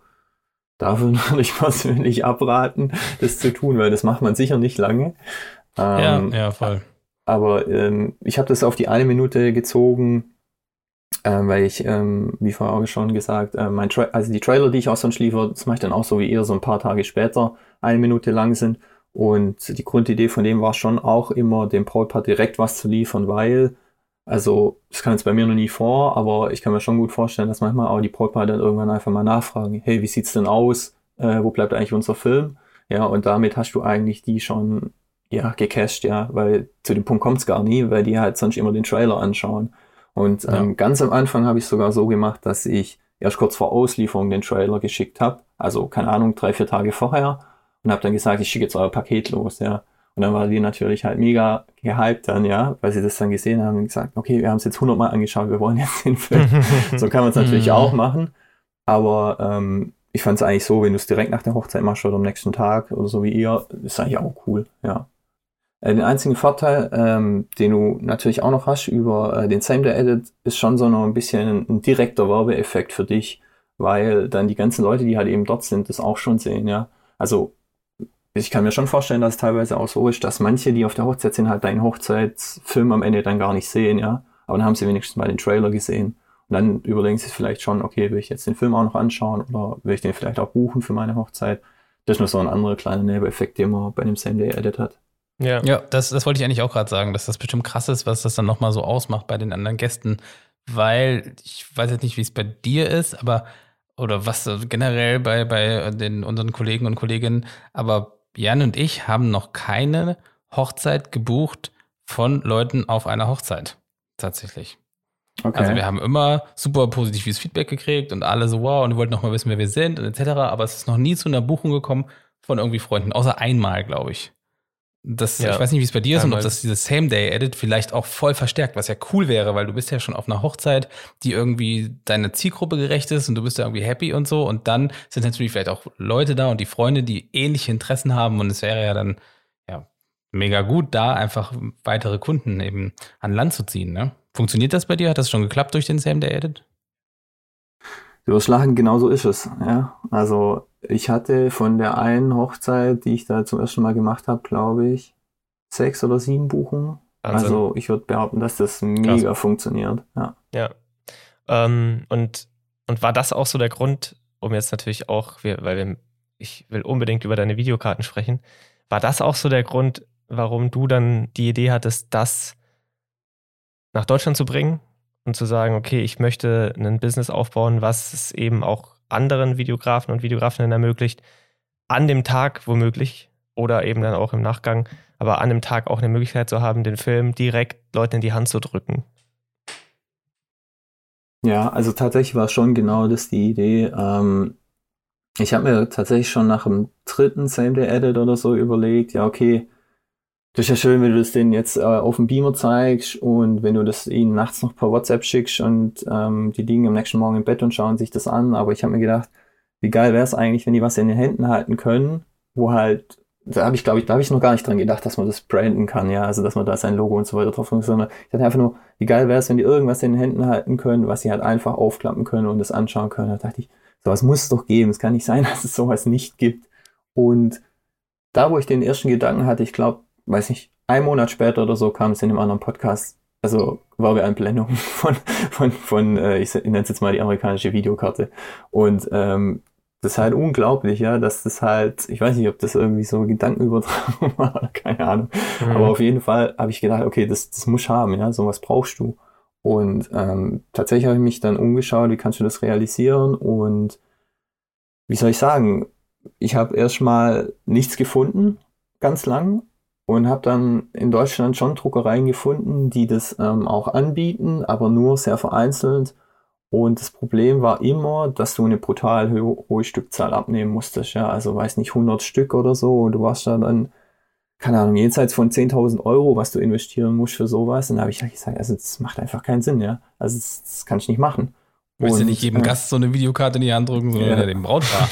davon [LAUGHS] würde ich persönlich abraten, das zu tun, weil das macht man sicher nicht lange. Ähm, ja, ja, voll. Aber ähm, ich habe das auf die eine Minute gezogen, äh, weil ich, ähm, wie vorher auch schon gesagt, äh, mein Tra also die Trailer, die ich auch sonst liefere, das mache ich dann auch so wie ihr, so ein paar Tage später, eine Minute lang sind. Und die Grundidee von dem war schon auch immer, dem Brautpaar direkt was zu liefern, weil, also, das kam jetzt bei mir noch nie vor, aber ich kann mir schon gut vorstellen, dass manchmal auch die Brautpaar dann irgendwann einfach mal nachfragen, hey, wie sieht's denn aus? Äh, wo bleibt eigentlich unser Film? Ja, und damit hast du eigentlich die schon ja, gecached, ja, weil zu dem Punkt kommt's gar nie, weil die halt sonst immer den Trailer anschauen. Und ähm, ja. ganz am Anfang habe ich sogar so gemacht, dass ich erst kurz vor Auslieferung den Trailer geschickt habe, also keine Ahnung, drei, vier Tage vorher und habe dann gesagt, ich schicke jetzt euer Paket los, ja. Und dann war die natürlich halt mega gehypt dann, ja, weil sie das dann gesehen haben und gesagt, okay, wir haben es jetzt hundertmal angeschaut, wir wollen jetzt den Film. [LAUGHS] so kann man es natürlich mhm. auch machen. Aber ähm, ich fand es eigentlich so, wenn du es direkt nach der Hochzeit machst oder am nächsten Tag oder so wie ihr, ist eigentlich auch cool, ja. Äh, den einzigen Vorteil, ähm, den du natürlich auch noch hast über äh, den Same-Day-Edit, ist schon so noch ein bisschen ein direkter Werbeeffekt für dich, weil dann die ganzen Leute, die halt eben dort sind, das auch schon sehen, ja. Also ich kann mir schon vorstellen, dass es teilweise auch so ist, dass manche, die auf der Hochzeit sind, halt deinen Hochzeitsfilm am Ende dann gar nicht sehen, ja. Aber dann haben sie wenigstens mal den Trailer gesehen. Und dann überlegen sie vielleicht schon, okay, will ich jetzt den Film auch noch anschauen oder will ich den vielleicht auch buchen für meine Hochzeit? Das ist nur so ein anderer kleiner Nebeneffekt, den man bei dem Same-Day-Edit hat. Ja, ja das, das wollte ich eigentlich auch gerade sagen, dass das bestimmt krass ist, was das dann nochmal so ausmacht bei den anderen Gästen. Weil ich weiß jetzt nicht, wie es bei dir ist, aber oder was generell bei, bei den, unseren Kollegen und Kolleginnen, aber Jan und ich haben noch keine Hochzeit gebucht von Leuten auf einer Hochzeit. Tatsächlich. Okay. Also wir haben immer super positives Feedback gekriegt und alle so, wow, und wir wollten noch mal wissen, wer wir sind und etc. Aber es ist noch nie zu einer Buchung gekommen von irgendwie Freunden, außer einmal, glaube ich. Das, ja. Ich weiß nicht, wie es bei dir ist und ob das dieses Same-Day-Edit vielleicht auch voll verstärkt, was ja cool wäre, weil du bist ja schon auf einer Hochzeit, die irgendwie deiner Zielgruppe gerecht ist und du bist ja irgendwie happy und so. Und dann sind natürlich vielleicht auch Leute da und die Freunde, die ähnliche Interessen haben. Und es wäre ja dann ja mega gut, da einfach weitere Kunden eben an Land zu ziehen. Ne? Funktioniert das bei dir? Hat das schon geklappt durch den Same-Day-Edit? Lachen, genau so ist es. Ja, also ich hatte von der einen Hochzeit, die ich da zum ersten Mal gemacht habe, glaube ich, sechs oder sieben Buchungen. Wahnsinn. Also ich würde behaupten, dass das mega Krass. funktioniert. Ja. Ja. Ähm, und, und war das auch so der Grund, um jetzt natürlich auch, weil wir, ich will unbedingt über deine Videokarten sprechen, war das auch so der Grund, warum du dann die Idee hattest, das nach Deutschland zu bringen und zu sagen, okay, ich möchte ein Business aufbauen, was es eben auch anderen Videografen und Videografinnen ermöglicht, an dem Tag womöglich oder eben dann auch im Nachgang, aber an dem Tag auch eine Möglichkeit zu haben, den Film direkt Leuten in die Hand zu drücken. Ja, also tatsächlich war schon genau das die Idee. Ähm, ich habe mir tatsächlich schon nach dem dritten Same-Day-Edit oder so überlegt, ja, okay, das ist ja schön, wenn du das denen jetzt äh, auf dem Beamer zeigst und wenn du das ihnen nachts noch per WhatsApp schickst und ähm, die liegen am nächsten Morgen im Bett und schauen sich das an. Aber ich habe mir gedacht, wie geil wäre es eigentlich, wenn die was in den Händen halten können, wo halt, da habe ich, glaube ich, da habe ich noch gar nicht dran gedacht, dass man das branden kann, ja, also dass man da sein Logo und so weiter drauf hat, sondern ich dachte einfach nur, wie geil wäre es, wenn die irgendwas in den Händen halten können, was sie halt einfach aufklappen können und das anschauen können. Da dachte ich, sowas muss es doch geben. Es kann nicht sein, [LAUGHS] dass es sowas nicht gibt. Und da, wo ich den ersten Gedanken hatte, ich glaube, weiß nicht, ein Monat später oder so kam es in einem anderen Podcast, also Werbeeinblendung [LAUGHS] von, von, von äh, ich nenne es jetzt mal die amerikanische Videokarte. Und ähm, das ist halt unglaublich, ja, dass das halt, ich weiß nicht, ob das irgendwie so Gedankenübertragung [LAUGHS] war, keine Ahnung. Mhm. Aber auf jeden Fall habe ich gedacht, okay, das, das muss haben, ja, sowas brauchst du. Und ähm, tatsächlich habe ich mich dann umgeschaut, wie kannst du das realisieren und wie soll ich sagen, ich habe erstmal nichts gefunden, ganz lang, und habe dann in Deutschland schon Druckereien gefunden, die das ähm, auch anbieten, aber nur sehr vereinzelt. Und das Problem war immer, dass du eine brutal ho hohe Stückzahl abnehmen musstest. Ja, also weiß nicht, 100 Stück oder so. Und du warst da dann, keine Ahnung, jenseits von 10.000 Euro, was du investieren musst für sowas. Und da habe ich gesagt, also das macht einfach keinen Sinn. Ja, also das, das kann ich nicht machen. Willst du nicht jedem Gast so eine Videokarte in die Hand drücken, sondern ja. dem Brautpaar?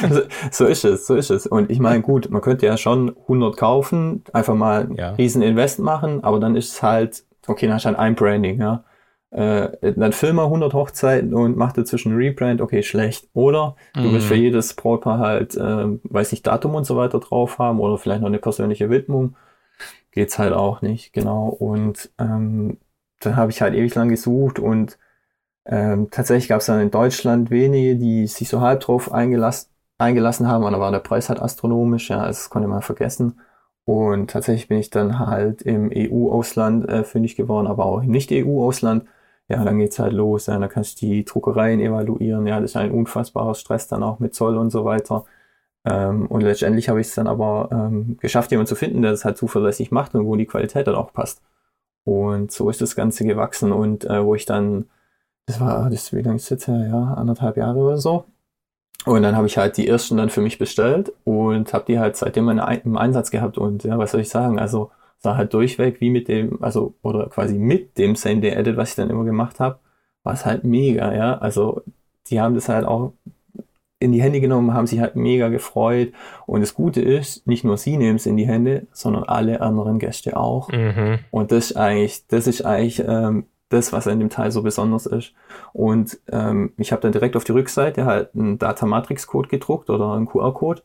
[LAUGHS] so, ist es, so ist es. Und ich meine, gut, man könnte ja schon 100 kaufen, einfach mal ein ja. riesen Invest machen, aber dann ist es halt, okay, dann hast du halt ein Branding, ja. Äh, dann film mal 100 Hochzeiten und mach dazwischen Rebrand, okay, schlecht. Oder du willst für jedes Brautpaar halt, äh, weiß nicht, Datum und so weiter drauf haben oder vielleicht noch eine persönliche Widmung. Geht's halt auch nicht, genau. Und ähm, dann habe ich halt ewig lang gesucht und ähm, tatsächlich gab es dann in Deutschland wenige, die sich so halb drauf eingelassen, eingelassen haben, aber der Preis halt astronomisch, ja, das konnte man vergessen. Und tatsächlich bin ich dann halt im EU-Ausland äh, fündig geworden, aber auch im Nicht-EU-Ausland. Ja, dann geht's halt los, ja, dann kannst du die Druckereien evaluieren, ja, das ist ein unfassbarer Stress dann auch mit Zoll und so weiter. Ähm, und letztendlich habe ich es dann aber ähm, geschafft, jemanden zu finden, der das halt zuverlässig macht und wo die Qualität dann auch passt. Und so ist das Ganze gewachsen und äh, wo ich dann das war, das, wie lange ist jetzt her? Ja, anderthalb Jahre oder so. Und dann habe ich halt die ersten dann für mich bestellt und habe die halt seitdem im Einsatz gehabt. Und ja, was soll ich sagen? Also sah halt durchweg wie mit dem, also oder quasi mit dem Same Day Edit, was ich dann immer gemacht habe, war es halt mega, ja. Also die haben das halt auch in die Hände genommen, haben sich halt mega gefreut. Und das Gute ist, nicht nur sie nehmen es in die Hände, sondern alle anderen Gäste auch. Mhm. Und das ist eigentlich, das ist eigentlich ähm, das, was in dem Teil so besonders ist. Und ähm, ich habe dann direkt auf die Rückseite halt einen Data Matrix Code gedruckt oder einen QR-Code.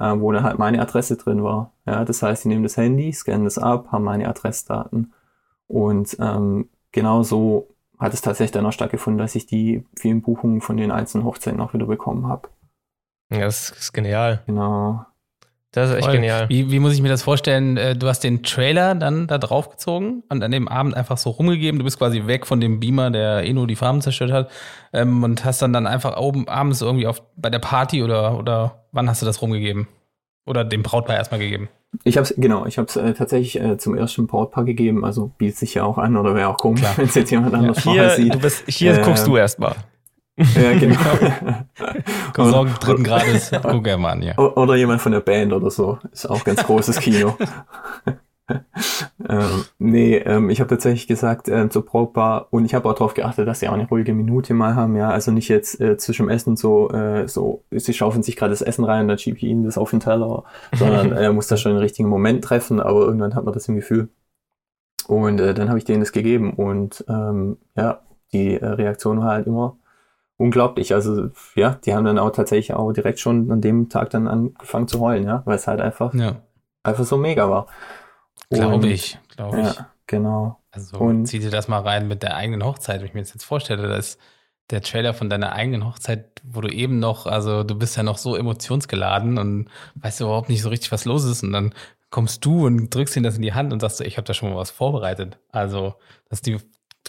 äh, wo dann halt meine Adresse drin war. Ja, das heißt, sie nehmen das Handy, scannen das ab, haben meine Adressdaten. Und ähm, genau so hat es tatsächlich dann auch stattgefunden, dass ich die vielen Buchungen von den einzelnen Hochzeiten auch wieder bekommen habe. Ja, das ist genial. Genau. Das ist echt Voll. genial. Wie, wie muss ich mir das vorstellen? Äh, Du hast den Trailer dann da draufgezogen und an dem Abend einfach so rumgegeben. Du bist quasi weg von dem Beamer, der eh nur die Farben zerstört hat. Ähm, und hast dann dann einfach oben abends irgendwie auf, bei der Party oder, oder wann hast du das rumgegeben? Oder dem Brautpaar erstmal gegeben? Ich habe es, genau, ich habe es äh, tatsächlich äh, zum ersten Brautpaar gegeben, also bietet sich ja auch an oder wäre auch komisch, [LAUGHS] wenn es jetzt jemand anders Hier, vorher sieht. du bist, hier Ähm, guckst du erstmal. Ja, [LAUGHS] genau. [LAUGHS] Sorgen dritten Grades. [LAUGHS] Guck er mal an, ja. Oder jemand von der Band oder so. Ist auch ganz großes Kino. ähm, nee, ähm, ich habe tatsächlich gesagt ähm, zur Brautpaar und ich habe auch darauf geachtet, dass sie auch eine ruhige Minute mal haben, ja. Also nicht jetzt äh, zwischen Essen so, äh, so, sie schaufeln sich gerade das Essen rein und dann schiebe ich ihnen das auf den Teller, sondern er muss das schon den richtigen Moment treffen, aber irgendwann hat man das im Gefühl. Und äh, dann habe ich denen das gegeben und ähm, ja, die äh, Reaktion war halt immer unglaublich. Also ja, die haben dann auch tatsächlich auch direkt schon an dem Tag dann angefangen zu heulen, ja, weil es halt einfach, Ja, einfach so mega war. Glaube ich. Glaube ich. Ja, genau. Also Und- zieh dir das mal rein mit der eigenen Hochzeit. Wenn ich mir das jetzt vorstelle, dass der Trailer von deiner eigenen Hochzeit, wo du eben noch, also du bist ja noch so emotionsgeladen und weißt überhaupt nicht so richtig, was los ist. Und dann kommst du und drückst ihm das in die Hand und sagst, ich habe da schon mal was vorbereitet. Also, dass die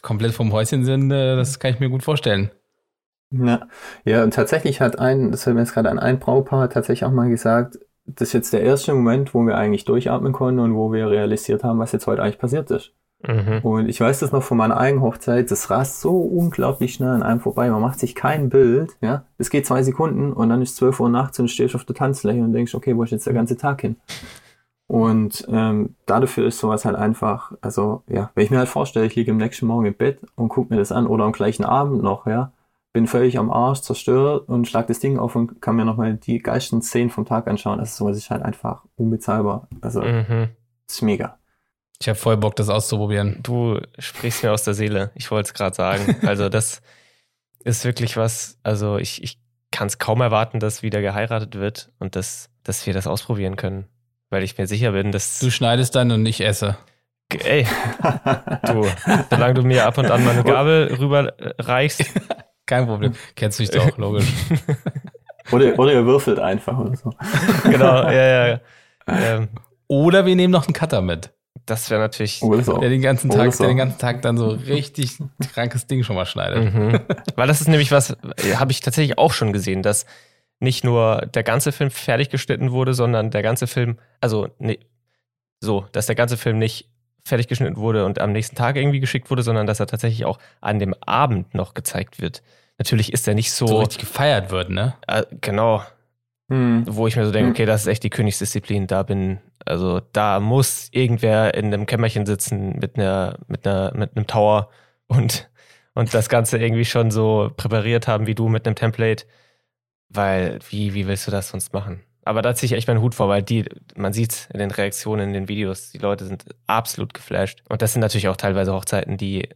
komplett vom Häuschen sind, äh, das kann ich mir gut vorstellen. Ja, ja, und tatsächlich hat ein, das fällt mir jetzt gerade an, ein Brautpaar tatsächlich auch mal gesagt, das ist jetzt der erste Moment, wo wir eigentlich durchatmen konnten und wo wir realisiert haben, was jetzt heute eigentlich passiert ist. Mhm. Und ich weiß das noch von meiner eigenen Hochzeit, das rast so unglaublich schnell an einem vorbei, man macht sich kein Bild, ja. Es geht zwei Sekunden und dann ist 12 Uhr nachts und du stehst auf der Tanzfläche und denkst, okay, wo ist jetzt der ganze Tag hin? Und ähm, dafür ist sowas halt einfach, also ja, wenn ich mir halt vorstelle, ich liege am nächsten Morgen im Bett und gucke mir das an oder am gleichen Abend noch, ja, bin völlig am Arsch, zerstört und schlag das Ding auf und kann mir nochmal die geilsten Szenen vom Tag anschauen. Also sowas ist halt einfach unbezahlbar. Also Mhm. das ist mega. Ich habe voll Bock, das auszuprobieren. Du sprichst mir aus der Seele. Ich wollte es gerade sagen. Also das ist wirklich was, also ich, ich kann es kaum erwarten, dass wieder geheiratet wird und dass, dass wir das ausprobieren können. Weil ich mir sicher bin, dass Du schneidest dann und ich esse. ey, [LAUGHS] du, solange du mir ab und an mal eine Gabel rüberreichst, [LAUGHS] Kein Problem. [LAUGHS] Kennst du mich doch, logisch. [LAUGHS] oder, oder ihr würfelt einfach oder so. [LAUGHS] genau, ja, ja. Ähm, Oder wir nehmen noch einen Cutter mit. das wäre natürlich. So. Der den ganzen Tag, so. der den ganzen Tag dann so richtig krankes Ding schon mal schneidet. Mhm. Weil das ist nämlich was, äh, habe ich tatsächlich auch schon gesehen, dass nicht nur der ganze Film fertig geschnitten wurde, sondern der ganze Film, also ne, so, dass der ganze Film nicht fertig geschnitten wurde und am nächsten Tag irgendwie geschickt wurde, sondern dass er tatsächlich auch an dem Abend noch gezeigt wird. Natürlich ist er nicht so, So richtig gefeiert wird, ne? äh, genau, Hm. wo ich mir so denke, Hm. okay, das ist echt die Königsdisziplin. Da bin, also da muss irgendwer in einem Kämmerchen sitzen mit einer, mit einer, mit einem Tower und, und das Ganze irgendwie schon so präpariert haben wie du mit einem Template. Weil, wie, wie willst du das sonst machen? Aber da ziehe ich echt meinen Hut vor, weil die, man sieht in den Reaktionen in den Videos, die Leute sind absolut geflasht. Und das sind natürlich auch teilweise Hochzeiten, die,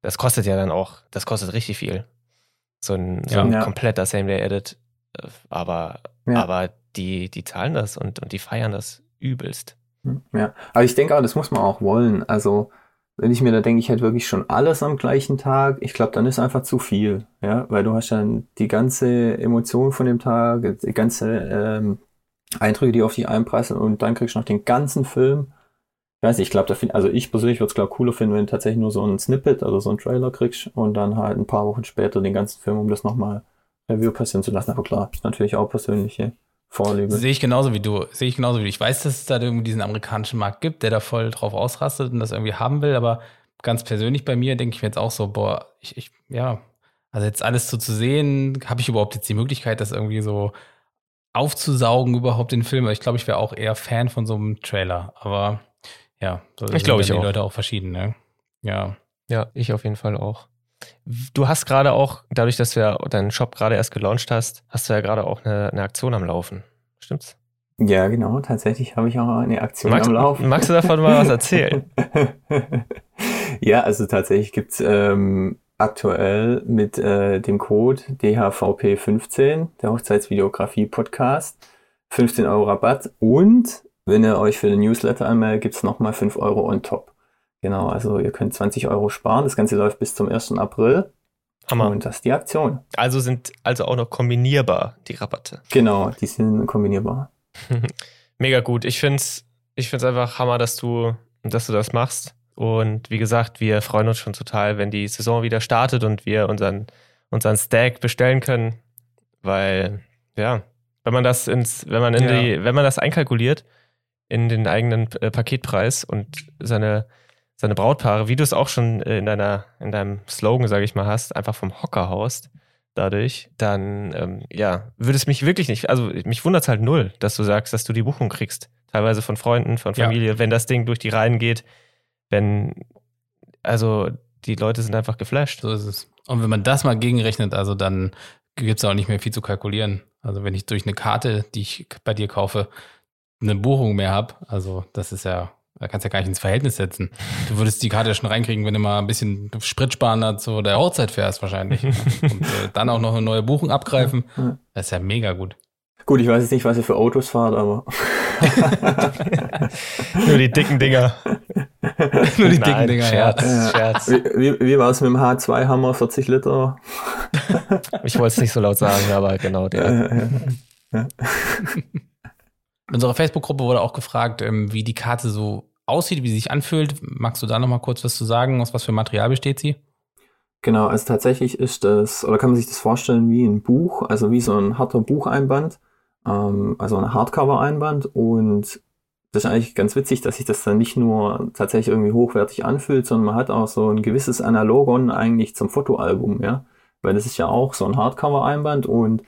das kostet ja dann auch, das kostet richtig viel. So ein, so Ja. ein Ja. kompletter Same-Day-Edit. Äh, Aber Ja. aber die, die zahlen das und, und die feiern das übelst. Ja, aber ich denke auch, das muss man auch wollen. Also, wenn ich mir da denke, ich hätte wirklich schon alles am gleichen Tag, ich glaube, dann ist einfach zu viel, ja, weil du hast dann die ganze Emotion von dem Tag, die ganze ähm, Eindrücke, die auf dich einprasseln und dann kriegst du noch den ganzen Film. Ich weiß nicht, ich glaube, also ich persönlich würde es glaube cooler finden, wenn du tatsächlich nur so ein Snippet oder so ein Trailer kriegst und dann halt ein paar Wochen später den ganzen Film, um das nochmal Review passieren zu lassen. Aber klar, ist natürlich auch persönliche Vorliebe. Sehe ich genauso wie du. Sehe ich genauso wie du. Ich weiß, dass es da irgendwie diesen amerikanischen Markt gibt, der da voll drauf ausrastet und das irgendwie haben will, aber ganz persönlich bei mir denke ich mir jetzt auch so, boah, ich, ich ja, also jetzt alles so zu sehen, habe ich überhaupt jetzt die Möglichkeit, das irgendwie so aufzusaugen, überhaupt den Film? Ich glaube, ich wäre auch eher Fan von so einem Trailer, aber ja, so Ich sind glaube, ich die auch. Leute auch verschieden, ne? Ja. Ja, ich auf jeden Fall auch. Du hast gerade auch, dadurch, dass du ja deinen Shop gerade erst gelauncht hast, hast du ja gerade auch eine, eine Aktion am Laufen. Stimmt's? Ja, genau, tatsächlich habe ich auch eine Aktion Magst, am Laufen. magst du davon mal was erzählen? [LAUGHS] ja, also tatsächlich gibt's ähm, aktuell mit äh, dem Code DHVP15, der Hochzeitsvideografie Podcast, 15 Euro Rabatt und wenn ihr euch für den Newsletter anmeldet, gibt es nochmal 5 Euro on top. Genau, also ihr könnt 20 Euro sparen. Das Ganze läuft bis zum 1. April. Hammer. Und das ist die Aktion. Also sind also auch noch kombinierbar die Rabatte. Genau, die sind kombinierbar. [LAUGHS] Mega gut. Ich finde es ich find's einfach Hammer, dass du, dass du das machst. Und wie gesagt, wir freuen uns schon total, wenn die Saison wieder startet und wir unseren, unseren Stack bestellen können. Weil, ja, wenn man das ins, wenn man in Ja. die, wenn man das einkalkuliert in den eigenen äh, Paketpreis und seine, seine Brautpaare, wie du es auch schon äh, in deiner, in deinem Slogan, sage ich mal, hast, einfach vom Hocker haust, dadurch, dann ähm, ja, würde es mich wirklich nicht, also mich wundert es halt null, dass du sagst, dass du die Buchung kriegst. Teilweise von Freunden, von Ja. Familie, wenn das Ding durch die Reihen geht, wenn, also die Leute sind einfach geflasht. So ist es. Und wenn man das mal gegenrechnet, also dann gibt es auch nicht mehr viel zu kalkulieren. Also wenn ich durch eine Karte, die ich bei dir kaufe, eine Buchung mehr habe, also das ist ja, da kannst du ja gar nicht ins Verhältnis setzen. Du würdest die Karte schon reinkriegen, wenn du mal ein bisschen Sprit sparen zu der Hochzeit fährst wahrscheinlich. [LAUGHS] Und äh, dann auch noch eine neue Buchung abgreifen. Das ist ja mega gut. Gut, ich weiß jetzt nicht, was ihr für Autos fahrt, aber [LAUGHS] Nur die dicken Dinger. [LAUGHS] [LAUGHS] Nur die Nein, dicken Dinger, Scherz, ja. Scherz. wie, wie, wie war es mit dem H2 Hammer 40 Liter? [LAUGHS] Ich wollte es nicht so laut sagen, aber genau der. Äh, In unserer Facebook-Gruppe wurde auch gefragt, ähm, wie die Karte so aussieht, wie sie sich anfühlt. Magst du da noch mal kurz was zu sagen? Aus was für Material besteht sie? Genau, also tatsächlich ist das, oder kann man sich das vorstellen wie ein Buch, also wie so ein harter Bucheinband, ähm, also ein Hardcover-Einband und das ist eigentlich ganz witzig, dass sich das dann nicht nur tatsächlich irgendwie hochwertig anfühlt, sondern man hat auch so ein gewisses Analogon eigentlich zum Fotoalbum, ja, weil das ist ja auch so ein Hardcover-Einband und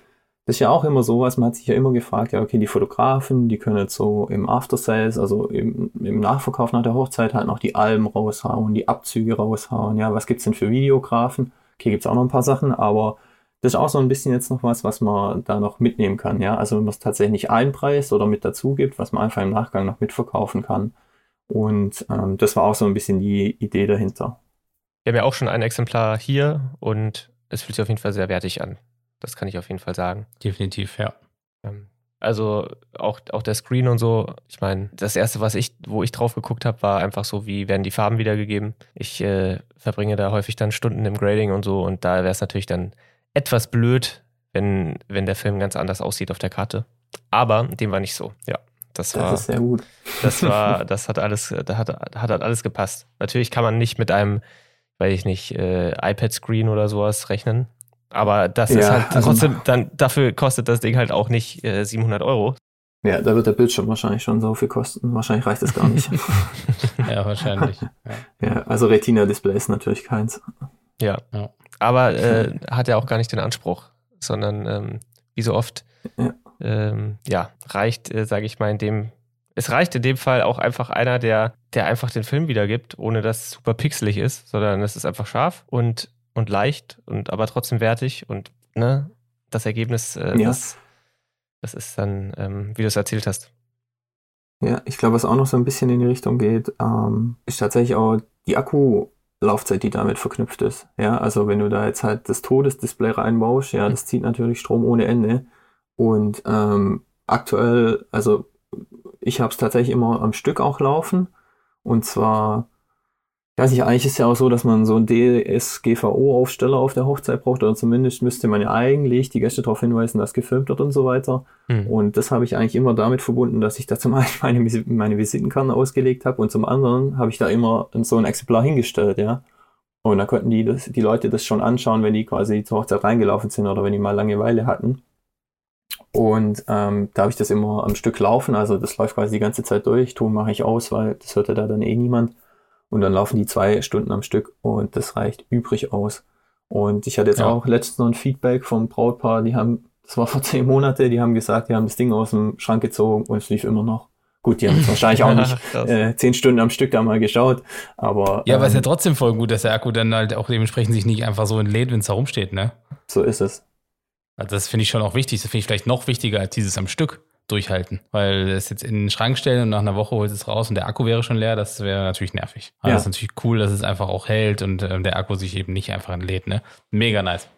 das ist ja auch immer sowas, man hat sich ja immer gefragt, ja, okay, die Fotografen, die können jetzt so im After Sales, also im, im Nachverkauf nach der Hochzeit halt noch die Alben raushauen, die Abzüge raushauen, ja, was gibt's denn für Videografen? Okay, gibt's auch noch ein paar Sachen, aber das ist auch so ein bisschen jetzt noch was, was man da noch mitnehmen kann, ja, also wenn man es tatsächlich nicht einpreist oder mit dazu gibt, was man einfach im Nachgang noch mitverkaufen kann. Und ähm, das war auch so ein bisschen die Idee dahinter. Wir haben ja auch schon ein Exemplar hier und es fühlt sich auf jeden Fall sehr wertig an. Das kann ich auf jeden Fall sagen. Definitiv, ja. Ähm, Also auch, auch der Screen und so. Ich meine, das erste, was ich, wo ich drauf geguckt habe, war einfach so, wie werden die Farben wiedergegeben. Ich äh, verbringe da häufig dann Stunden im Grading und so und da wäre es natürlich dann etwas blöd, wenn, wenn der Film ganz anders aussieht auf der Karte. Aber dem war nicht so. Ja, das Das war, ist sehr gut. das war, [LAUGHS] das hat alles, da hat, hat halt alles gepasst. Natürlich kann man nicht mit einem, weiß ich nicht, äh, iPad-Screen oder sowas rechnen. Aber das ist Ja, halt also- trotzdem, dann, dafür kostet das Ding halt auch nicht äh, 700 Euro. Ja, da wird der Bildschirm wahrscheinlich schon so viel kosten. Wahrscheinlich reicht das gar nicht. [LAUGHS] Ja, wahrscheinlich. Ja. [LAUGHS] ja, also Retina-Display ist natürlich keins. Ja. Ja. Aber [LAUGHS] äh, hat ja auch gar nicht den Anspruch, sondern ähm, wie so oft, Ja. ähm, ja, reicht, äh, sage ich mal, in dem, es reicht in dem Fall auch einfach einer, der, der einfach den Film wiedergibt, ohne dass es super pixelig ist, sondern es ist einfach scharf und, und leicht und aber trotzdem wertig und ne, das Ergebnis, äh, Ja. das, das ist dann, ähm, wie du es erzählt hast. Ja, ich glaube, was auch noch so ein bisschen in die Richtung geht, ähm, ist tatsächlich auch die Akkulaufzeit, die damit verknüpft ist. Ja, also wenn du da jetzt halt das Todesdisplay reinbaust, ja, das zieht natürlich Strom ohne Ende. Und ähm, aktuell, also ich habe es tatsächlich immer am Stück auch laufen. Und zwar, ich weiß nicht, eigentlich ist ja auch so, dass man so einen DSGVO-Aufsteller auf der Hochzeit braucht, oder zumindest müsste man ja eigentlich die Gäste darauf hinweisen, dass gefilmt wird und so weiter. Hm. Und das habe ich eigentlich immer damit verbunden, dass ich da zum [LAUGHS] einen meine, meine Visitenkarte ausgelegt habe und zum anderen habe ich da immer so ein Exemplar hingestellt, ja. Und da konnten die, das, die Leute das schon anschauen, wenn die quasi zur Hochzeit reingelaufen sind oder wenn die mal Langeweile hatten. Und ähm, da habe ich das immer am Stück laufen, also das läuft quasi die ganze Zeit durch. Ton mache ich aus, weil das hört ja da dann eh niemand. Und dann laufen die zwei Stunden am Stück und das reicht übrig aus. Und ich hatte jetzt Ja. auch letztens noch ein Feedback vom Brautpaar, die haben, das war [LAUGHS] vor zehn Monate, die haben gesagt, die haben das Ding aus dem Schrank gezogen und es lief immer noch. Gut, die haben jetzt wahrscheinlich auch [LAUGHS] nicht äh, zehn Stunden am Stück da mal geschaut, aber Ja, aber es ist ja ähm, trotzdem voll gut, dass der Akku dann halt auch dementsprechend sich nicht einfach so entlädt, wenn es da rumsteht, ne? so ist es. Also das finde ich schon auch wichtig. Das finde ich vielleicht noch wichtiger als dieses am Stück durchhalten. Weil das jetzt in den Schrank stellen und nach einer Woche holst es raus und der Akku wäre schon leer, das wäre natürlich nervig. Aber Ja. das ist natürlich cool, dass es einfach auch hält und ähm, der Akku sich eben nicht einfach entlädt, ne? Mega nice.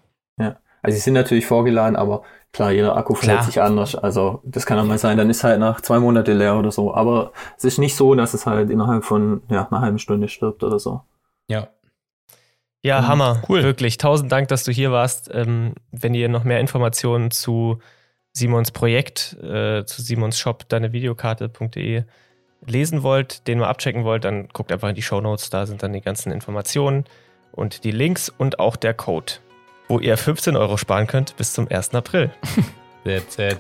Also sie sind natürlich vorgeladen, aber klar, jeder Akku verhält Klar. sich anders. Also das kann auch mal sein, dann ist halt nach zwei Monate leer oder so. Aber es ist nicht so, dass es halt innerhalb von ja, einer halben Stunde stirbt oder so. Ja. Ja, Mhm, Hammer. cool. Wirklich. Tausend Dank, dass du hier warst. Ähm, wenn ihr noch mehr Informationen zu Simons Projekt, äh, zu Simons Shop, deine Videokarte.de lesen wollt, den mal abchecken wollt, dann guckt einfach in die Show Notes. Da sind dann die ganzen Informationen und die Links und auch der Code, wo ihr 15 Euro sparen könnt bis zum 1. April. [LAUGHS] That's it.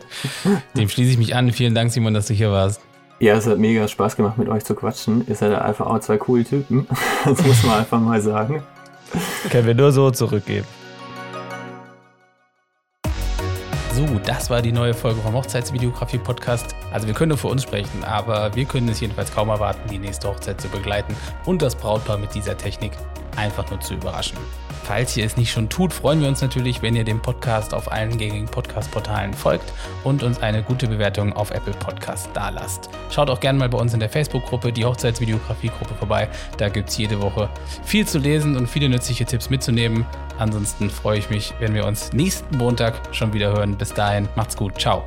Dem schließe ich mich an. Vielen Dank, Simon, dass du hier warst. Ja, es hat mega Spaß gemacht, mit euch zu quatschen. Ihr seid einfach auch zwei coole Typen. [LAUGHS] Das muss man einfach mal sagen. Können wir nur so zurückgeben. Das war die neue Folge vom Hochzeitsvideografie-Podcast. Also wir können nur für uns sprechen, aber wir können es jedenfalls kaum erwarten, die nächste Hochzeit zu begleiten und das Brautpaar mit dieser Technik einfach nur zu überraschen. Falls ihr es nicht schon tut, freuen wir uns natürlich, wenn ihr dem Podcast auf allen gängigen Podcast-Portalen folgt und uns eine gute Bewertung auf Apple Podcast dalasst. Schaut auch gerne mal bei uns in der Facebook-Gruppe, die Hochzeitsvideografie-Gruppe vorbei. Da gibt es jede Woche viel zu lesen und viele nützliche Tipps mitzunehmen. Ansonsten freue ich mich, wenn wir uns nächsten Montag schon wieder hören. Bis dahin, macht's gut. Ciao.